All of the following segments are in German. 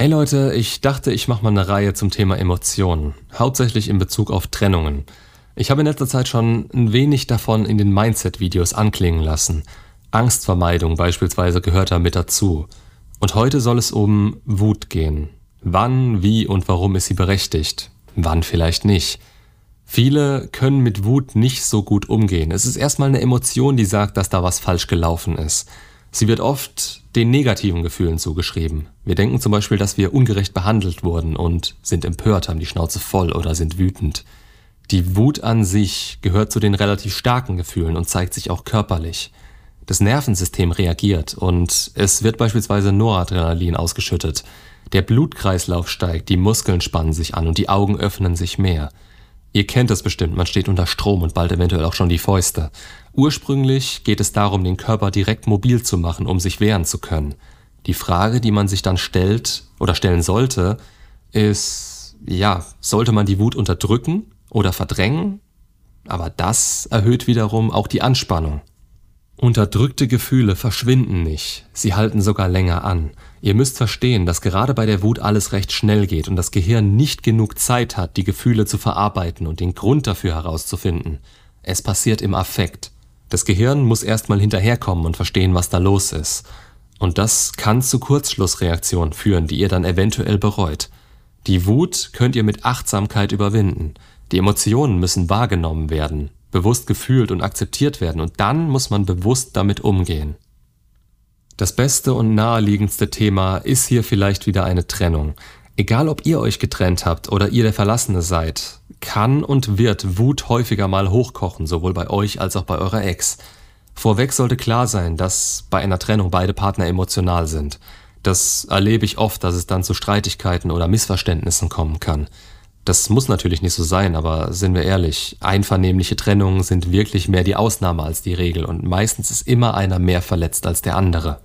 Hey Leute, ich dachte, ich mache mal eine Reihe zum Thema Emotionen, hauptsächlich in Bezug auf Trennungen. Ich habe in letzter Zeit schon ein wenig davon in den Mindset-Videos anklingen lassen. Angstvermeidung beispielsweise gehört da mit dazu. Und heute soll es um Wut gehen. Wann, wie und warum ist sie berechtigt? Wann vielleicht nicht? Viele können mit Wut nicht so gut umgehen. Es ist erstmal eine Emotion, die sagt, dass da was falsch gelaufen ist. Sie wird oft den negativen Gefühlen zugeschrieben. Wir denken zum Beispiel, dass wir ungerecht behandelt wurden und sind empört, haben die Schnauze voll oder sind wütend. Die Wut an sich gehört zu den relativ starken Gefühlen und zeigt sich auch körperlich. Das Nervensystem reagiert und es wird beispielsweise Noradrenalin ausgeschüttet. Der Blutkreislauf steigt, die Muskeln spannen sich an und die Augen öffnen sich mehr. Ihr kennt es bestimmt, man steht unter Strom und bald eventuell auch schon die Fäuste. Ursprünglich geht es darum, den Körper direkt mobil zu machen, um sich wehren zu können. Die Frage, die man sich dann stellt oder stellen sollte, ist, ja, sollte man die Wut unterdrücken oder verdrängen? Aber das erhöht wiederum auch die Anspannung. Unterdrückte Gefühle verschwinden nicht, sie halten sogar länger an. Ihr müsst verstehen, dass gerade bei der Wut alles recht schnell geht und das Gehirn nicht genug Zeit hat, die Gefühle zu verarbeiten und den Grund dafür herauszufinden. Es passiert im Affekt. Das Gehirn muss erstmal hinterherkommen und verstehen, was da los ist. Und das kann zu Kurzschlussreaktionen führen, die ihr dann eventuell bereut. Die Wut könnt ihr mit Achtsamkeit überwinden. Die Emotionen müssen wahrgenommen werden, bewusst gefühlt und akzeptiert werden und dann muss man bewusst damit umgehen. Das beste und naheliegendste Thema ist hier vielleicht wieder eine Trennung. Egal ob ihr euch getrennt habt oder ihr der Verlassene seid, kann und wird Wut häufiger mal hochkochen, sowohl bei euch als auch bei eurer Ex. Vorweg sollte klar sein, dass bei einer Trennung beide Partner emotional sind. Das erlebe ich oft, dass es dann zu Streitigkeiten oder Missverständnissen kommen kann. Das muss natürlich nicht so sein, aber sind wir ehrlich, einvernehmliche Trennungen sind wirklich mehr die Ausnahme als die Regel und meistens ist immer einer mehr verletzt als der andere.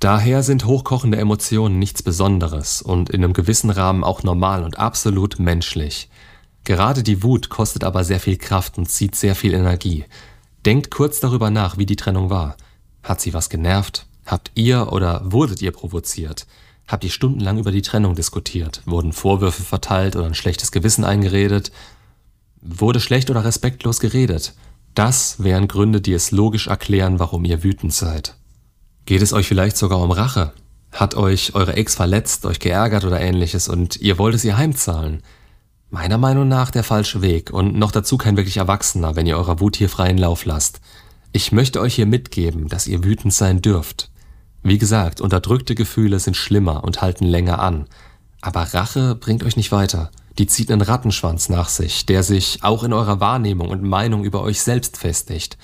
Daher sind hochkochende Emotionen nichts Besonderes und in einem gewissen Rahmen auch normal und absolut menschlich. Gerade die Wut kostet aber sehr viel Kraft und zieht sehr viel Energie. Denkt kurz darüber nach, wie die Trennung war. Hat sie was genervt? Habt ihr oder wurdet ihr provoziert? Habt ihr stundenlang über die Trennung diskutiert? Wurden Vorwürfe verteilt oder ein schlechtes Gewissen eingeredet? Wurde schlecht oder respektlos geredet? Das wären Gründe, die es logisch erklären, warum ihr wütend seid. Geht es euch vielleicht sogar um Rache? Hat euch eure Ex verletzt, euch geärgert oder ähnliches und ihr wollt es ihr heimzahlen? Meiner Meinung nach der falsche Weg und noch dazu kein wirklich Erwachsener, wenn ihr eurer Wut hier freien Lauf lasst. Ich möchte euch hier mitgeben, dass ihr wütend sein dürft. Wie gesagt, unterdrückte Gefühle sind schlimmer und halten länger an. Aber Rache bringt euch nicht weiter. Die zieht einen Rattenschwanz nach sich, der sich auch in eurer Wahrnehmung und Meinung über euch selbst festigt.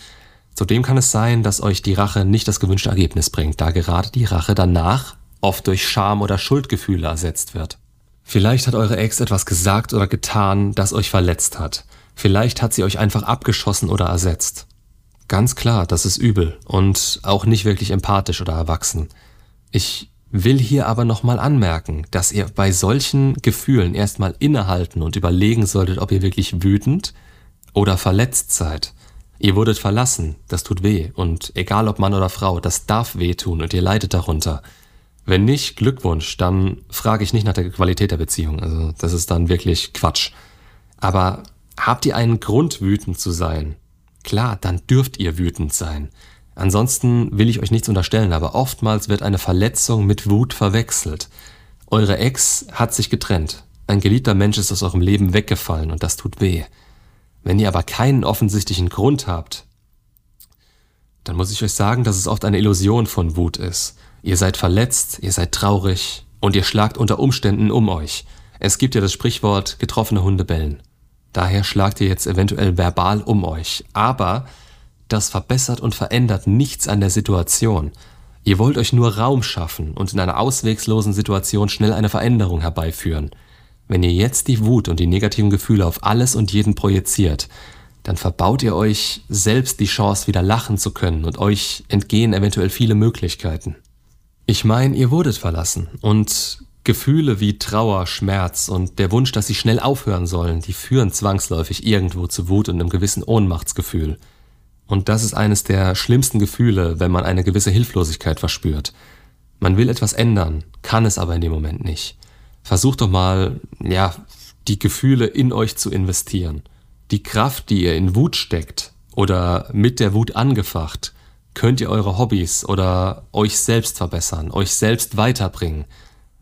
Zudem kann es sein, dass euch die Rache nicht das gewünschte Ergebnis bringt, da gerade die Rache danach oft durch Scham oder Schuldgefühle ersetzt wird. Vielleicht hat eure Ex etwas gesagt oder getan, das euch verletzt hat. Vielleicht hat sie euch einfach abgeschossen oder ersetzt. Ganz klar, das ist übel und auch nicht wirklich empathisch oder erwachsen. Ich will hier aber nochmal anmerken, dass ihr bei solchen Gefühlen erstmal innehalten und überlegen solltet, ob ihr wirklich wütend oder verletzt seid. Ihr wurdet verlassen, das tut weh, und egal ob Mann oder Frau, das darf wehtun und ihr leidet darunter. Wenn nicht, Glückwunsch, dann frage ich nicht nach der Qualität der Beziehung, also das ist dann wirklich Quatsch. Aber habt ihr einen Grund, wütend zu sein? Klar, dann dürft ihr wütend sein. Ansonsten will ich euch nichts unterstellen, aber oftmals wird eine Verletzung mit Wut verwechselt. Eure Ex hat sich getrennt. Ein geliebter Mensch ist aus eurem Leben weggefallen und das tut weh. Wenn ihr aber keinen offensichtlichen Grund habt, dann muss ich euch sagen, dass es oft eine Illusion von Wut ist. Ihr seid verletzt, ihr seid traurig und ihr schlagt unter Umständen um euch. Es gibt ja das Sprichwort getroffene Hunde bellen. Daher schlagt ihr jetzt eventuell verbal um euch. Aber das verbessert und verändert nichts an der Situation. Ihr wollt euch nur Raum schaffen und in einer auswegslosen Situation schnell eine Veränderung herbeiführen. Wenn ihr jetzt die Wut und die negativen Gefühle auf alles und jeden projiziert, dann verbaut ihr euch selbst die Chance, wieder lachen zu können und euch entgehen eventuell viele Möglichkeiten. Ich meine, ihr wurdet verlassen und Gefühle wie Trauer, Schmerz und der Wunsch, dass sie schnell aufhören sollen, die führen zwangsläufig irgendwo zu Wut und einem gewissen Ohnmachtsgefühl. Und das ist eines der schlimmsten Gefühle, wenn man eine gewisse Hilflosigkeit verspürt. Man will etwas ändern, kann es aber in dem Moment nicht. Versucht doch mal, ja, die Gefühle in euch zu investieren. Die Kraft, die ihr in Wut steckt oder mit der Wut angefacht, könnt ihr eure Hobbys oder euch selbst verbessern, euch selbst weiterbringen.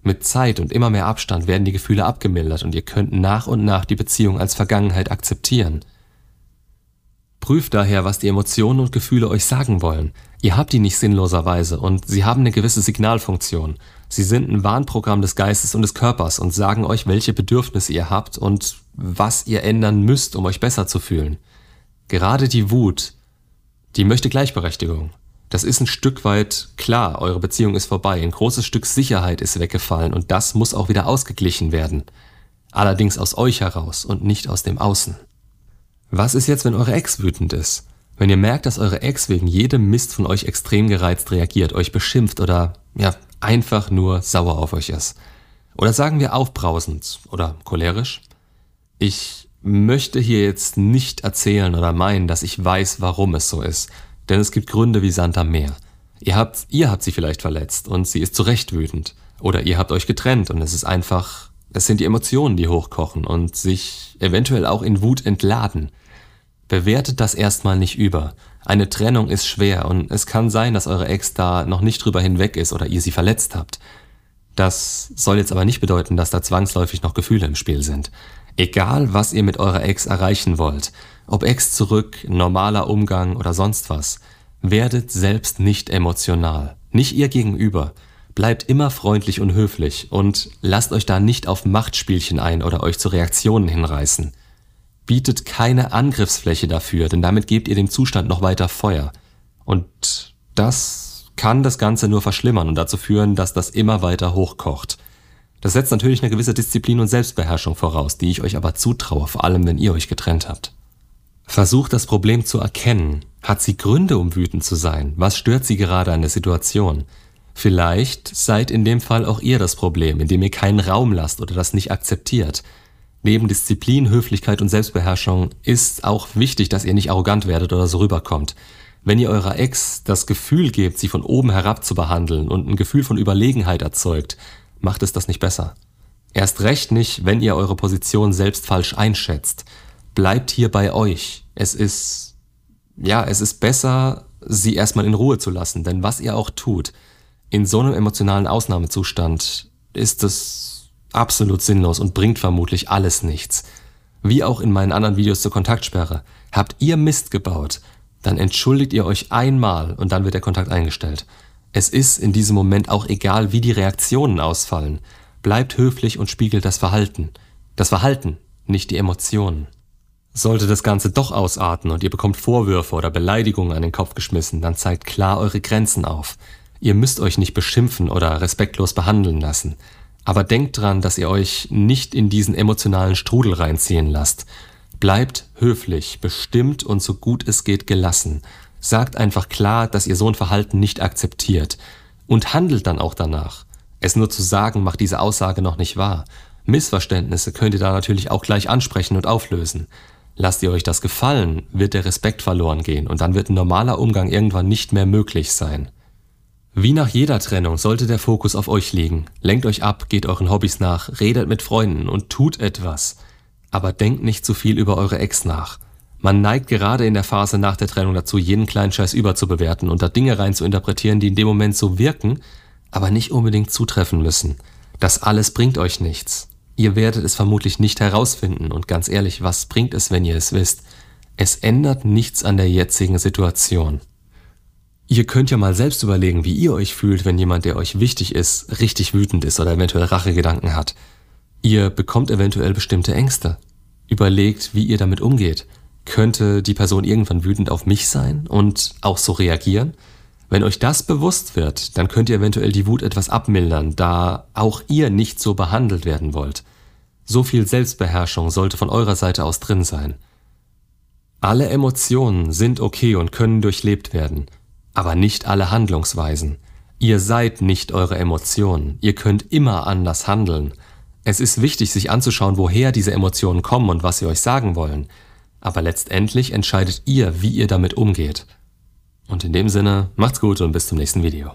Mit Zeit und immer mehr Abstand werden die Gefühle abgemildert und ihr könnt nach und nach die Beziehung als Vergangenheit akzeptieren. Prüft daher, was die Emotionen und Gefühle euch sagen wollen. Ihr habt die nicht sinnloserweise und sie haben eine gewisse Signalfunktion. Sie sind ein Warnprogramm des Geistes und des Körpers und sagen euch, welche Bedürfnisse ihr habt und was ihr ändern müsst, um euch besser zu fühlen. Gerade die Wut, die möchte Gleichberechtigung. Das ist ein Stück weit klar, eure Beziehung ist vorbei, ein großes Stück Sicherheit ist weggefallen und das muss auch wieder ausgeglichen werden. Allerdings aus euch heraus und nicht aus dem Außen. Was ist jetzt, wenn eure Ex wütend ist? Wenn ihr merkt, dass eure Ex wegen jedem Mist von euch extrem gereizt reagiert, euch beschimpft oder ja, einfach nur sauer auf euch ist. Oder sagen wir aufbrausend oder cholerisch. Ich möchte hier jetzt nicht erzählen oder meinen, dass ich weiß, warum es so ist, denn es gibt Gründe wie Sand am Meer. Ihr habt, ihr habt sie vielleicht verletzt und sie ist zu Recht wütend. Oder ihr habt euch getrennt und es ist einfach, es sind die Emotionen, die hochkochen und sich eventuell auch in Wut entladen. Bewertet das erstmal nicht über. Eine Trennung ist schwer und es kann sein, dass eure Ex da noch nicht drüber hinweg ist oder ihr sie verletzt habt. Das soll jetzt aber nicht bedeuten, dass da zwangsläufig noch Gefühle im Spiel sind. Egal, was ihr mit eurer Ex erreichen wollt, ob Ex zurück, normaler Umgang oder sonst was, werdet selbst nicht emotional. Nicht ihr gegenüber. Bleibt immer freundlich und höflich und lasst euch da nicht auf Machtspielchen ein oder euch zu Reaktionen hinreißen bietet keine Angriffsfläche dafür, denn damit gebt ihr dem Zustand noch weiter Feuer. Und das kann das Ganze nur verschlimmern und dazu führen, dass das immer weiter hochkocht. Das setzt natürlich eine gewisse Disziplin und Selbstbeherrschung voraus, die ich euch aber zutraue, vor allem wenn ihr euch getrennt habt. Versucht das Problem zu erkennen. Hat sie Gründe, um wütend zu sein? Was stört sie gerade an der Situation? Vielleicht seid in dem Fall auch ihr das Problem, indem ihr keinen Raum lasst oder das nicht akzeptiert. Neben Disziplin, Höflichkeit und Selbstbeherrschung ist auch wichtig, dass ihr nicht arrogant werdet oder so rüberkommt. Wenn ihr eurer Ex das Gefühl gebt, sie von oben herab zu behandeln und ein Gefühl von Überlegenheit erzeugt, macht es das nicht besser. Erst recht nicht, wenn ihr eure Position selbst falsch einschätzt. Bleibt hier bei euch. Es ist, ja, es ist besser, sie erstmal in Ruhe zu lassen, denn was ihr auch tut, in so einem emotionalen Ausnahmezustand ist es absolut sinnlos und bringt vermutlich alles nichts. Wie auch in meinen anderen Videos zur Kontaktsperre. Habt ihr Mist gebaut, dann entschuldigt ihr euch einmal und dann wird der Kontakt eingestellt. Es ist in diesem Moment auch egal, wie die Reaktionen ausfallen. Bleibt höflich und spiegelt das Verhalten. Das Verhalten, nicht die Emotionen. Sollte das Ganze doch ausarten und ihr bekommt Vorwürfe oder Beleidigungen an den Kopf geschmissen, dann zeigt klar eure Grenzen auf. Ihr müsst euch nicht beschimpfen oder respektlos behandeln lassen. Aber denkt dran, dass ihr euch nicht in diesen emotionalen Strudel reinziehen lasst. Bleibt höflich, bestimmt und so gut es geht gelassen. Sagt einfach klar, dass ihr so ein Verhalten nicht akzeptiert. Und handelt dann auch danach. Es nur zu sagen, macht diese Aussage noch nicht wahr. Missverständnisse könnt ihr da natürlich auch gleich ansprechen und auflösen. Lasst ihr euch das gefallen, wird der Respekt verloren gehen und dann wird ein normaler Umgang irgendwann nicht mehr möglich sein. Wie nach jeder Trennung sollte der Fokus auf euch liegen. Lenkt euch ab, geht euren Hobbys nach, redet mit Freunden und tut etwas. Aber denkt nicht zu viel über eure Ex nach. Man neigt gerade in der Phase nach der Trennung dazu, jeden kleinen Scheiß überzubewerten und da Dinge rein zu interpretieren, die in dem Moment so wirken, aber nicht unbedingt zutreffen müssen. Das alles bringt euch nichts. Ihr werdet es vermutlich nicht herausfinden und ganz ehrlich, was bringt es, wenn ihr es wisst? Es ändert nichts an der jetzigen Situation. Ihr könnt ja mal selbst überlegen, wie ihr euch fühlt, wenn jemand, der euch wichtig ist, richtig wütend ist oder eventuell Rachegedanken hat. Ihr bekommt eventuell bestimmte Ängste. Überlegt, wie ihr damit umgeht. Könnte die Person irgendwann wütend auf mich sein und auch so reagieren? Wenn euch das bewusst wird, dann könnt ihr eventuell die Wut etwas abmildern, da auch ihr nicht so behandelt werden wollt. So viel Selbstbeherrschung sollte von eurer Seite aus drin sein. Alle Emotionen sind okay und können durchlebt werden aber nicht alle Handlungsweisen. Ihr seid nicht eure Emotionen, ihr könnt immer anders handeln. Es ist wichtig, sich anzuschauen, woher diese Emotionen kommen und was sie euch sagen wollen. Aber letztendlich entscheidet ihr, wie ihr damit umgeht. Und in dem Sinne, macht's gut und bis zum nächsten Video.